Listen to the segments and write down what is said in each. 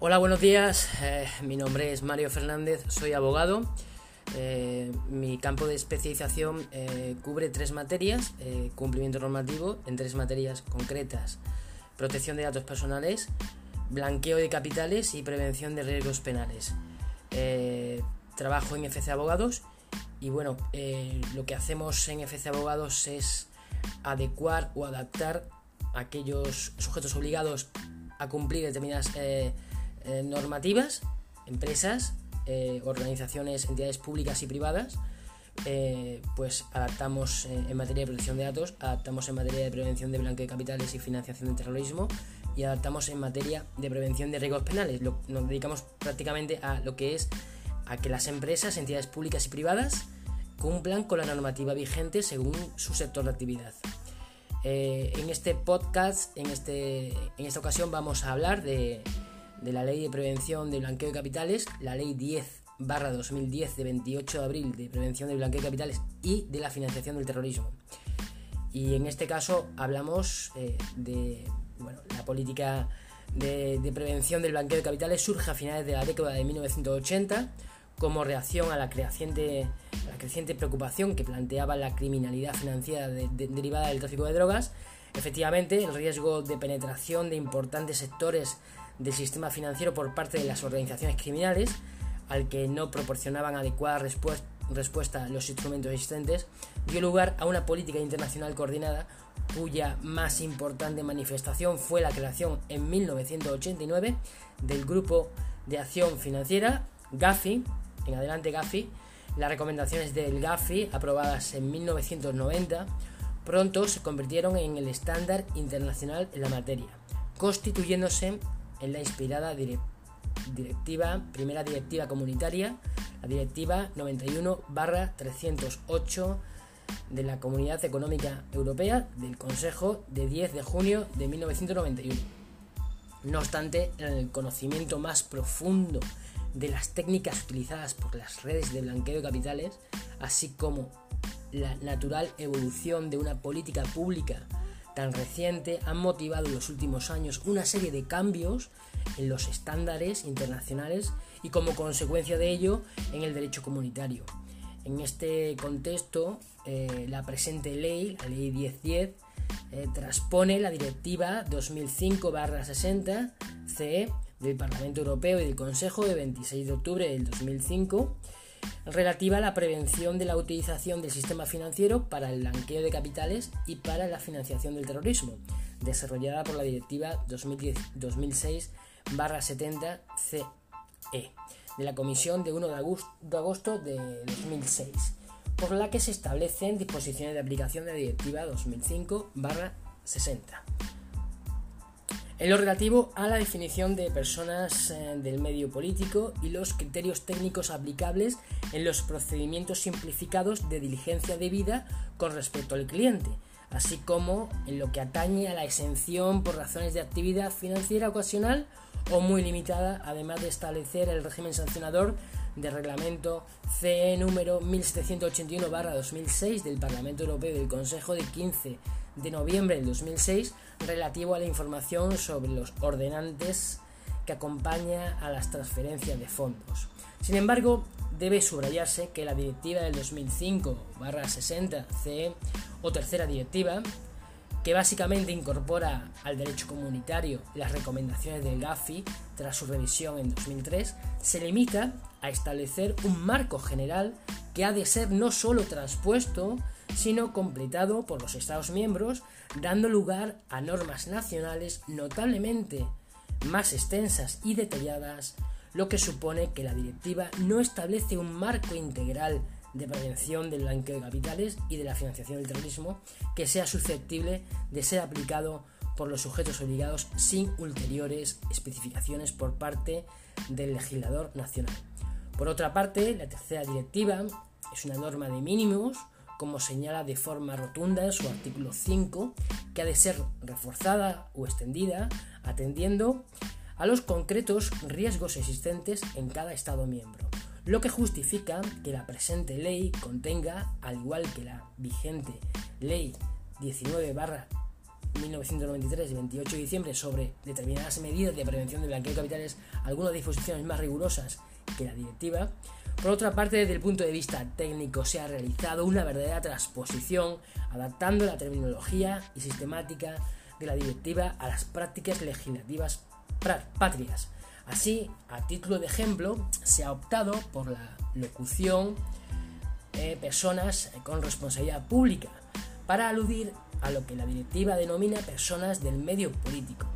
Hola, buenos días. Eh, mi nombre es Mario Fernández, soy abogado. Eh, mi campo de especialización eh, cubre tres materias, cumplimiento normativo en tres materias concretas, protección de datos personales, blanqueo de capitales y prevención de riesgos penales. trabajo en FC Abogados y bueno, lo que hacemos en FC Abogados es adecuar o adaptar aquellos sujetos obligados a cumplir determinadas normativas, empresas, eh, organizaciones, entidades públicas y privadas, eh, pues adaptamos en materia de protección de datos, adaptamos en materia de prevención de blanqueo de capitales y financiación del terrorismo y adaptamos en materia de prevención de riesgos penales. nos dedicamos prácticamente a lo que es a que las empresas, entidades públicas y privadas cumplan con la normativa vigente según su sector de actividad. en este podcast, en, este, en esta ocasión, vamos a hablar de, de la Ley de Prevención de Blanqueo de Capitales, la Ley 10 barra 2010 de 28 de abril de Prevención de Blanqueo de Capitales y de la financiación del terrorismo. Y en este caso hablamos eh, de bueno, la política de, prevención del blanqueo de capitales surge a finales de la década de 1980 como reacción a la creciente, la creciente preocupación que planteaba la criminalidad financiera derivada del tráfico de drogas. Efectivamente, el riesgo de penetración de importantes sectores del sistema financiero por parte de las organizaciones criminales, al que no proporcionaban adecuada respuesta a los instrumentos existentes, dio lugar a una política internacional coordinada cuya más importante manifestación fue la creación en 1989 del Grupo de Acción Financiera, GAFI, en adelante GAFI, las recomendaciones del GAFI, aprobadas en 1990, pronto se convirtieron en el estándar internacional en la materia, constituyéndose en la inspirada directiva, primera directiva comunitaria, la directiva 91-308 de la Comunidad Económica Europea del Consejo de 10 de junio de 1991. No obstante, en el conocimiento más profundo de las técnicas utilizadas por las redes de blanqueo de capitales, así como la natural evolución de una política pública tan reciente han motivado en los últimos años una serie de cambios en los estándares internacionales y como consecuencia de ello en el derecho comunitario. En este contexto, eh, la presente ley, la ley 1010, eh, transpone la directiva 2005-60 CE del Parlamento Europeo y del Consejo de 26 de octubre del 2005 relativa a la prevención de la utilización del sistema financiero para el blanqueo de capitales y para la financiación del terrorismo, desarrollada por la Directiva 2006-70-CE de la Comisión de 1 de agosto de 2006, por la que se establecen disposiciones de aplicación de la Directiva 2005-60 en lo relativo a la definición de personas eh, del medio político y los criterios técnicos aplicables en los procedimientos simplificados de diligencia debida con respecto al cliente, así como en lo que atañe a la exención por razones de actividad financiera ocasional o muy limitada, además de establecer el régimen sancionador del reglamento CE número 1781-2006 del Parlamento Europeo y del Consejo de 15 de noviembre del 2006 relativo a la información sobre los ordenantes que acompaña a las transferencias de fondos. Sin embargo, debe subrayarse que la directiva del 2005-60-CE o tercera directiva, que básicamente incorpora al derecho comunitario las recomendaciones del GAFI tras su revisión en 2003, se limita a establecer un marco general que ha de ser no solo transpuesto, sino completado por los Estados miembros, dando lugar a normas nacionales notablemente más extensas y detalladas, lo que supone que la directiva no establece un marco integral de prevención del blanqueo de capitales y de la financiación del terrorismo que sea susceptible de ser aplicado por los sujetos obligados sin ulteriores especificaciones por parte del legislador nacional. Por otra parte, la tercera directiva es una norma de mínimos como señala de forma rotunda en su artículo 5, que ha de ser reforzada o extendida atendiendo a los concretos riesgos existentes en cada Estado miembro, lo que justifica que la presente ley contenga, al igual que la vigente ley 19 1993 de 28 de diciembre sobre determinadas medidas de prevención de blanqueo de capitales, algunas disposiciones más rigurosas que la directiva. Por otra parte, desde el punto de vista técnico se ha realizado una verdadera transposición, adaptando la terminología y sistemática de la directiva a las prácticas legislativas patrias. Así, a título de ejemplo, se ha optado por la locución personas con responsabilidad pública, para aludir a lo que la directiva denomina personas del medio político,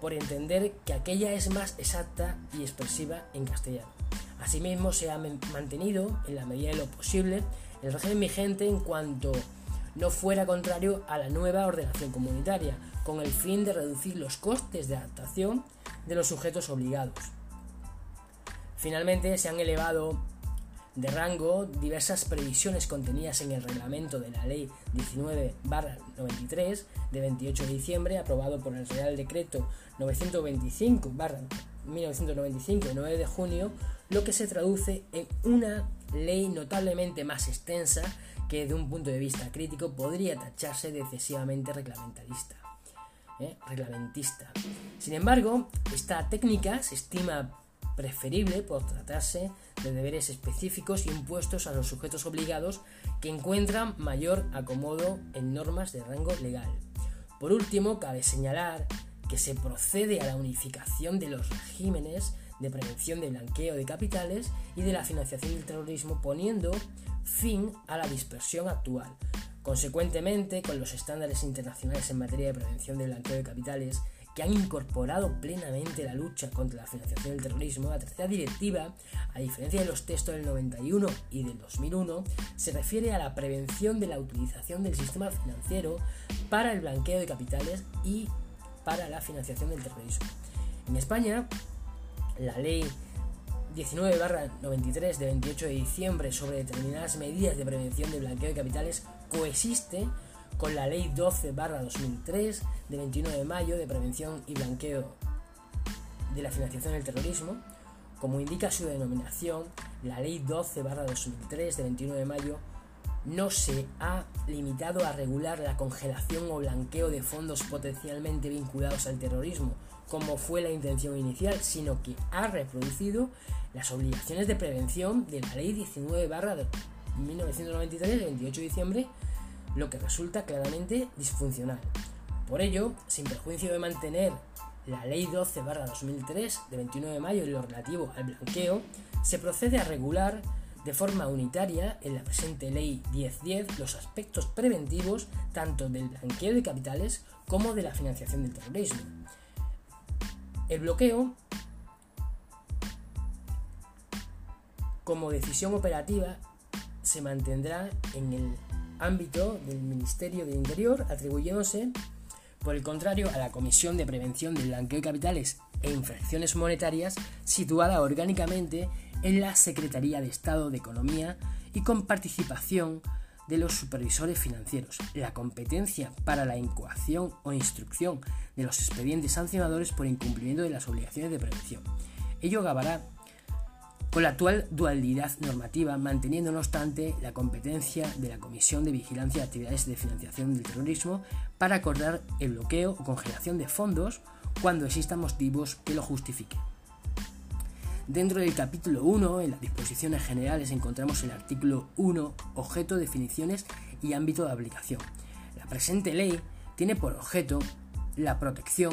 por entender que aquella es más exacta y expresiva en castellano. Asimismo, se ha mantenido, en la medida de lo posible, el régimen vigente en cuanto no fuera contrario a la nueva ordenación comunitaria, con el fin de reducir los costes de adaptación de los sujetos obligados. Finalmente, se han elevado de rango diversas previsiones contenidas en el reglamento de la Ley 19-93 de 28 de diciembre, aprobado por el Real Decreto 925-1995 de 9 de junio, lo que se traduce en una ley notablemente más extensa que de un punto de vista crítico podría tacharse de excesivamente reglamentarista. ¿eh? reglamentista. Sin embargo, esta técnica se estima preferible por tratarse de deberes específicos impuestos a los sujetos obligados que encuentran mayor acomodo en normas de rango legal. Por último, cabe señalar que se procede a la unificación de los regímenes de prevención de blanqueo de capitales y de la financiación del terrorismo poniendo fin a la dispersión actual. Consecuentemente, con los estándares internacionales en materia de prevención de blanqueo de capitales que han incorporado plenamente la lucha contra la financiación del terrorismo, la tercera directiva, a diferencia de los textos del 91 y del 2001, se refiere a la prevención de la utilización del sistema financiero para el blanqueo de capitales y para la financiación del terrorismo. En España, la ley 19-93 de 28 de diciembre sobre determinadas medidas de prevención de blanqueo de capitales coexiste con la Ley 12-2003 de 29 de mayo de prevención y blanqueo de la financiación del terrorismo. Como indica su denominación, la Ley 12-2003 de 29 de mayo no se ha limitado a regular la congelación o blanqueo de fondos potencialmente vinculados al terrorismo, como fue la intención inicial, sino que ha reproducido las obligaciones de prevención de la Ley 19 1993 de 28 de diciembre lo que resulta claramente disfuncional. Por ello, sin perjuicio de mantener la Ley 12-2003 de 29 de mayo en lo relativo al blanqueo, se procede a regular de forma unitaria en la presente Ley 1010 los aspectos preventivos tanto del blanqueo de capitales como de la financiación del terrorismo. El bloqueo, como decisión operativa, se mantendrá en el ámbito del Ministerio de Interior, atribuyéndose, por el contrario, a la Comisión de Prevención del Blanqueo de Capitales e Infracciones Monetarias, situada orgánicamente en la Secretaría de Estado de Economía y con participación de los supervisores financieros, la competencia para la incoación o instrucción de los expedientes sancionadores por incumplimiento de las obligaciones de prevención. Ello acabará con la actual dualidad normativa, manteniendo no obstante la competencia de la Comisión de Vigilancia de Actividades de Financiación del Terrorismo para acordar el bloqueo o congelación de fondos cuando existan motivos que lo justifiquen. Dentro del capítulo 1, en las disposiciones generales, encontramos el artículo 1, objeto, definiciones y ámbito de aplicación. La presente ley tiene por objeto la protección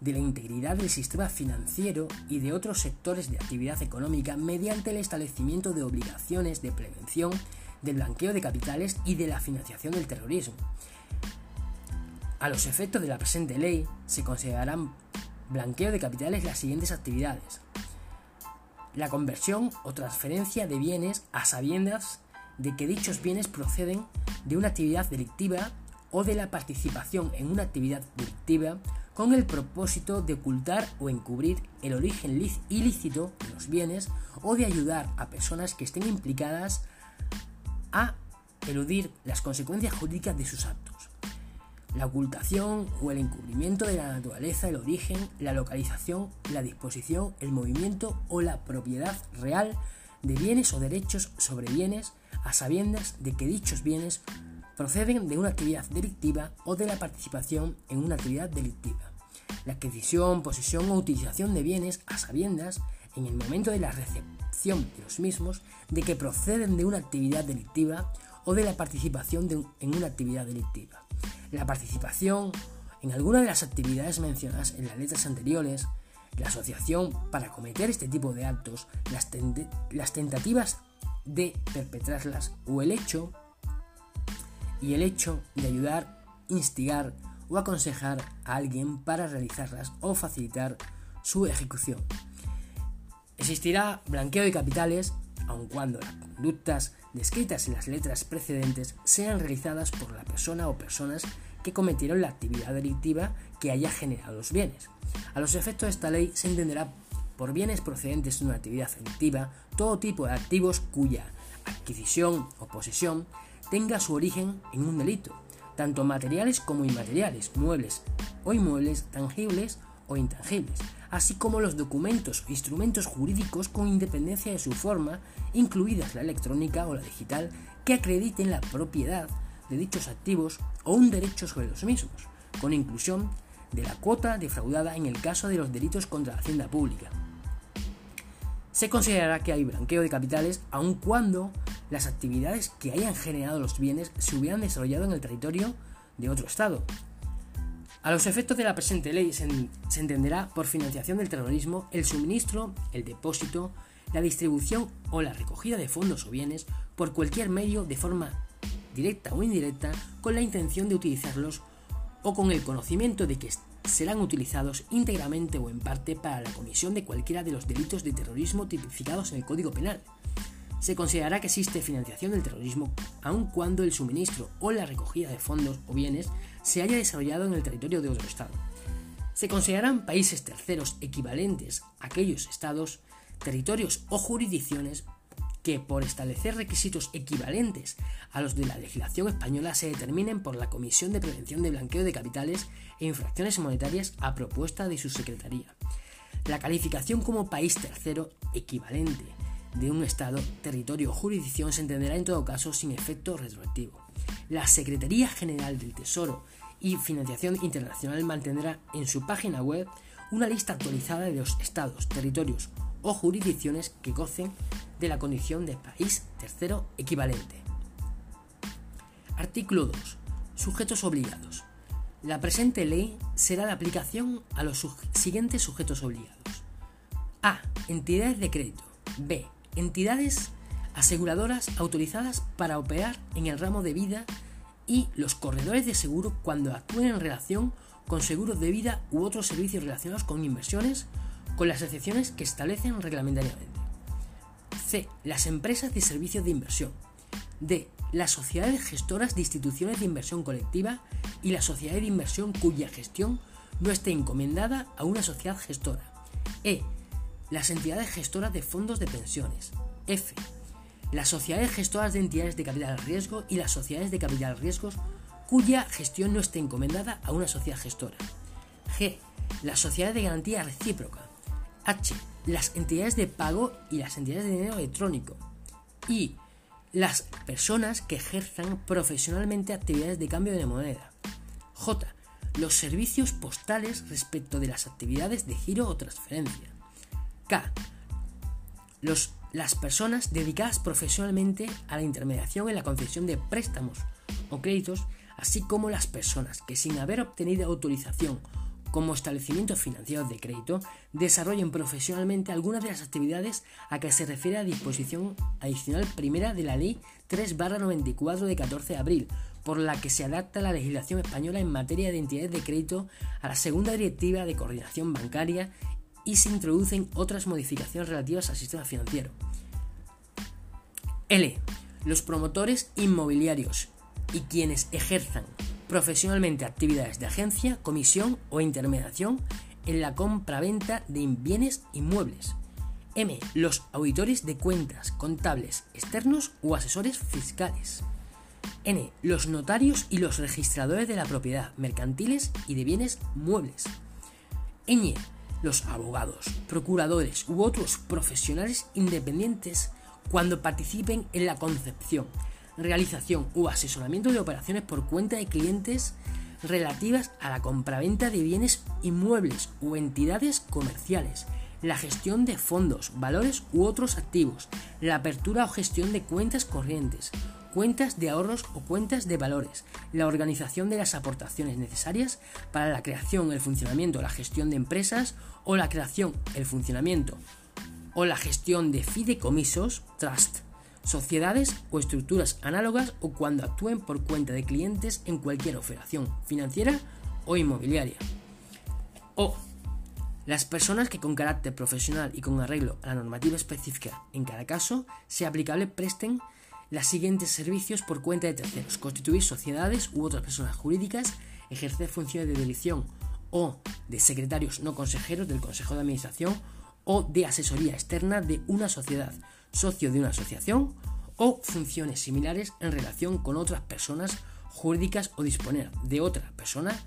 de la integridad del sistema financiero y de otros sectores de actividad económica mediante el establecimiento de obligaciones de prevención del blanqueo de capitales y de la financiación del terrorismo. A los efectos de la presente ley se considerarán blanqueo de capitales las siguientes actividades. La conversión o transferencia de bienes a sabiendas de que dichos bienes proceden de una actividad delictiva o de la participación en una actividad delictiva con el propósito de ocultar o encubrir el origen ilícito de los bienes o de ayudar a personas que estén implicadas a eludir las consecuencias jurídicas de sus actos. La ocultación o el encubrimiento de la naturaleza, el origen, la localización, la disposición, el movimiento o la propiedad real de bienes o derechos sobre bienes a sabiendas de que dichos bienes proceden de una actividad delictiva o de la participación en una actividad delictiva. La adquisición, posesión o utilización de bienes a sabiendas en el momento de la recepción de los mismos de que proceden de una actividad delictiva o de la participación en una actividad delictiva. La participación en alguna de las actividades mencionadas en las letras anteriores, la asociación para cometer este tipo de actos, las, tentativas de perpetrarlas o el hecho y el hecho de ayudar, instigar o aconsejar a alguien para realizarlas o facilitar su ejecución. Existirá blanqueo de capitales aun cuando las conductas descritas en las letras precedentes sean realizadas por la persona o personas que cometieron la actividad delictiva que haya generado los bienes. A los efectos de esta ley se entenderá por bienes procedentes de una actividad delictiva todo tipo de activos cuya adquisición o posesión tenga su origen en un delito, tanto materiales como inmateriales, muebles o inmuebles tangibles o intangibles, así como los documentos o instrumentos jurídicos con independencia de su forma, incluidas la electrónica o la digital, que acrediten la propiedad de dichos activos o un derecho sobre los mismos, con inclusión de la cuota defraudada en el caso de los delitos contra la hacienda pública. Se considerará que hay blanqueo de capitales aun cuando las actividades que hayan generado los bienes se hubieran desarrollado en el territorio de otro Estado. A los efectos de la presente ley se, entenderá por financiación del terrorismo el suministro, el depósito, la distribución o la recogida de fondos o bienes por cualquier medio de forma directa o indirecta con la intención de utilizarlos o con el conocimiento de que serán utilizados íntegramente o en parte para la comisión de cualquiera de los delitos de terrorismo tipificados en el Código Penal. Se considerará que existe financiación del terrorismo aun cuando el suministro o la recogida de fondos o bienes se haya desarrollado en el territorio de otro Estado. Se considerarán países terceros equivalentes a aquellos estados, territorios o jurisdicciones que por establecer requisitos equivalentes a los de la legislación española se determinen por la Comisión de Prevención de Blanqueo de Capitales e Infracciones Monetarias a propuesta de su Secretaría. La calificación como país tercero equivalente de un Estado, territorio o jurisdicción se entenderá en todo caso sin efecto retroactivo. La Secretaría General del Tesoro y Financiación Internacional mantendrá en su página web una lista actualizada de los estados, territorios o jurisdicciones que gocen de la condición de país tercero equivalente. Artículo 2. Sujetos obligados. La presente ley será de aplicación a los siguientes sujetos obligados. A. Entidades de crédito. B. Entidades aseguradoras autorizadas para operar en el ramo de vida y los corredores de seguro cuando actúen en relación con seguros de vida u otros servicios relacionados con inversiones, con las excepciones que establecen reglamentariamente. C. Las empresas de servicios de inversión. D. Las sociedades gestoras de instituciones de inversión colectiva y la sociedad de inversión cuya gestión no esté encomendada a una sociedad gestora. E. Las entidades gestoras de fondos de pensiones. F. Las sociedades gestoras de entidades de capital riesgo y las sociedades de capital riesgos cuya gestión no esté encomendada a una sociedad gestora. G. Las sociedades de garantía recíproca. H las entidades de pago y las entidades de dinero electrónico. Y las personas que ejerzan profesionalmente actividades de cambio de moneda. J. Los servicios postales respecto de las actividades de giro o transferencia. K. Los, las personas dedicadas profesionalmente a la intermediación en la concesión de préstamos o créditos, así como las personas que sin haber obtenido autorización como establecimientos financieros de crédito, desarrollen profesionalmente algunas de las actividades a que se refiere la disposición adicional primera de la Ley 3-94 de 14 de abril, por la que se adapta la legislación española en materia de entidades de crédito a la segunda directiva de coordinación bancaria y se introducen otras modificaciones relativas al sistema financiero. L. Los promotores inmobiliarios y quienes ejerzan profesionalmente actividades de agencia, comisión o intermediación en la compra-venta de bienes inmuebles. M. Los auditores de cuentas, contables, externos o asesores fiscales. N. Los notarios y los registradores de la propiedad, mercantiles y de bienes muebles. Los abogados, procuradores u otros profesionales independientes cuando participen en la concepción, realización u asesoramiento de operaciones por cuenta de clientes relativas a la compraventa de bienes inmuebles o entidades comerciales, la gestión de fondos, valores u otros activos, la apertura o gestión de cuentas corrientes, cuentas de ahorros o cuentas de valores, la organización de las aportaciones necesarias para la creación, el funcionamiento la gestión de empresas o la creación, el funcionamiento o la gestión de fideicomisos, trust, sociedades o estructuras análogas o cuando actúen por cuenta de clientes en cualquier operación financiera o inmobiliaria. O las personas que con carácter profesional y con arreglo a la normativa específica en cada caso sea aplicable presten los siguientes servicios por cuenta de terceros, constituir sociedades u otras personas jurídicas, ejercer funciones de dirección o de secretarios no consejeros del Consejo de Administración o de asesoría externa de una sociedad, socio de una asociación o funciones similares en relación con otras personas jurídicas o disponer de otra persona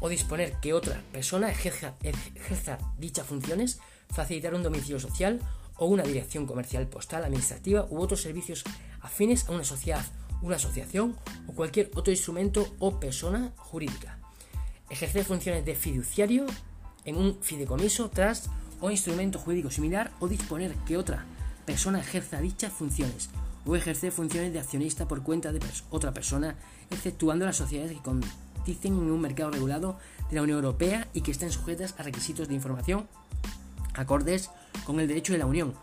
o disponer que otra persona ejerza, ejerza dichas funciones, facilitar un domicilio social o una dirección comercial postal, administrativa u otros servicios afines a una sociedad, una asociación o cualquier otro instrumento o persona jurídica. Ejercer funciones de fiduciario en un fideicomiso, trust o instrumento jurídico similar o disponer que otra persona ejerza dichas funciones o ejercer funciones de accionista por cuenta de otra persona, exceptuando las sociedades que coticen en un mercado regulado de la Unión Europea y que estén sujetas a requisitos de información acordes con el derecho de la Unión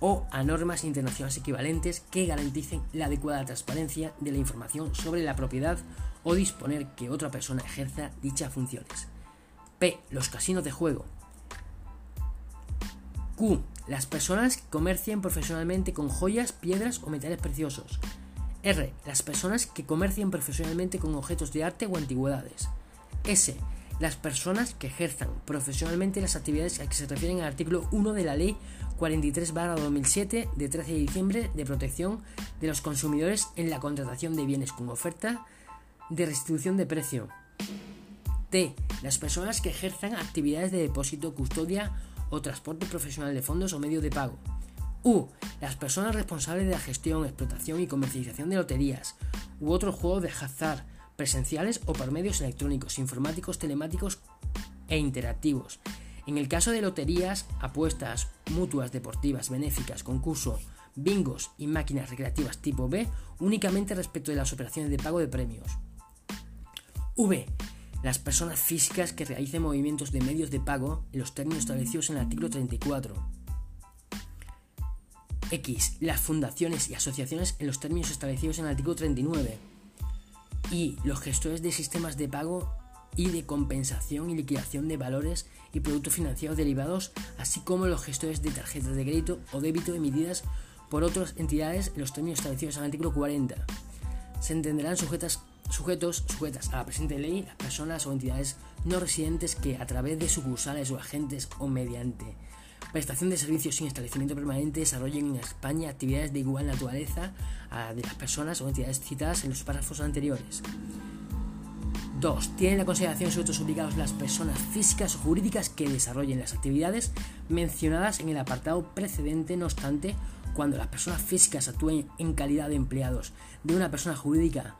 o a normas internacionales equivalentes que garanticen la adecuada transparencia de la información sobre la propiedad o disponer que otra persona ejerza dichas funciones. P. Los casinos de juego. Q. Las personas que comercien profesionalmente con joyas, piedras o metales preciosos. R. Las personas que comercien profesionalmente con objetos de arte o antigüedades. S las personas que ejerzan profesionalmente las actividades a que se refieren al artículo 1 de la Ley 43-2007 de 13 de diciembre de protección de los consumidores en la contratación de bienes con oferta de restitución de precio. T. Las personas que ejerzan actividades de depósito, custodia o transporte profesional de fondos o medio de pago. U. Las personas responsables de la gestión, explotación y comercialización de loterías u otros juegos de hazard presenciales o por medios electrónicos, informáticos, telemáticos e interactivos. En el caso de loterías, apuestas, mutuas deportivas, benéficas, concurso, bingos y máquinas recreativas tipo B, únicamente respecto de las operaciones de pago de premios. V. Las personas físicas que realicen movimientos de medios de pago en los términos establecidos en el artículo 34. X. Las fundaciones y asociaciones en los términos establecidos en el artículo 39 y los gestores de sistemas de pago y de compensación y liquidación de valores y productos financieros derivados, así como los gestores de tarjetas de crédito o débito emitidas por otras entidades en los términos establecidos en el artículo 40. Se entenderán sujetas, sujetos sujetas a la presente ley las personas o entidades no residentes que a través de sucursales o agentes o mediante prestación de servicios sin establecimiento permanente desarrollen en España actividades de igual naturaleza a de las personas o entidades citadas en los párrafos anteriores. 2. Tienen la consideración sujetos obligados las personas físicas o jurídicas que desarrollen las actividades mencionadas en el apartado precedente, no obstante, cuando las personas físicas actúen en calidad de empleados de una persona jurídica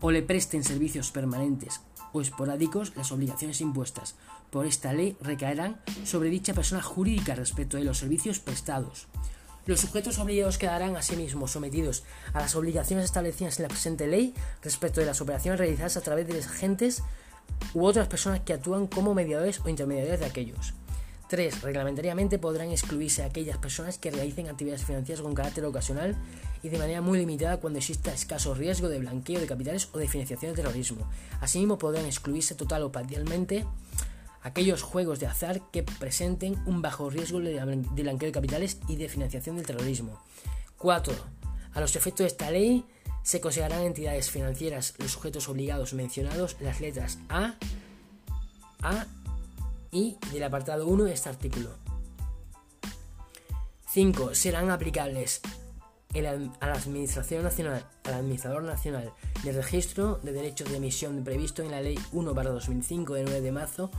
o le presten servicios permanentes o esporádicos, las obligaciones impuestas por esta ley recaerán sobre dicha persona jurídica respecto de los servicios prestados. Los sujetos obligados quedarán asimismo sometidos a las obligaciones establecidas en la presente ley respecto de las operaciones realizadas a través de los agentes u otras personas que actúan como mediadores o intermediarios de aquellos. 3. Reglamentariamente podrán excluirse aquellas personas que realicen actividades financieras con carácter ocasional y de manera muy limitada cuando exista escaso riesgo de blanqueo de capitales o de financiación de terrorismo. Asimismo podrán excluirse total o parcialmente aquellos juegos de azar que presenten un bajo riesgo de blanqueo de capitales y de financiación del terrorismo. 4. A los efectos de esta ley se considerarán entidades financieras los sujetos obligados mencionados las letras A, A y del apartado 1 de este artículo. 5. Serán aplicables a la Administración Nacional, al Administrador Nacional de Registro de Derechos de Emisión previsto en la Ley 1-2005 de 9 de marzo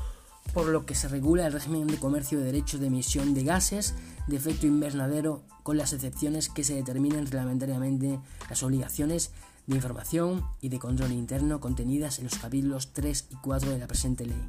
por lo que se regula el régimen de comercio de derechos de emisión de gases de efecto invernadero con las excepciones que se determinen reglamentariamente las obligaciones de información y de control interno contenidas en los capítulos 3 y 4 de la presente ley.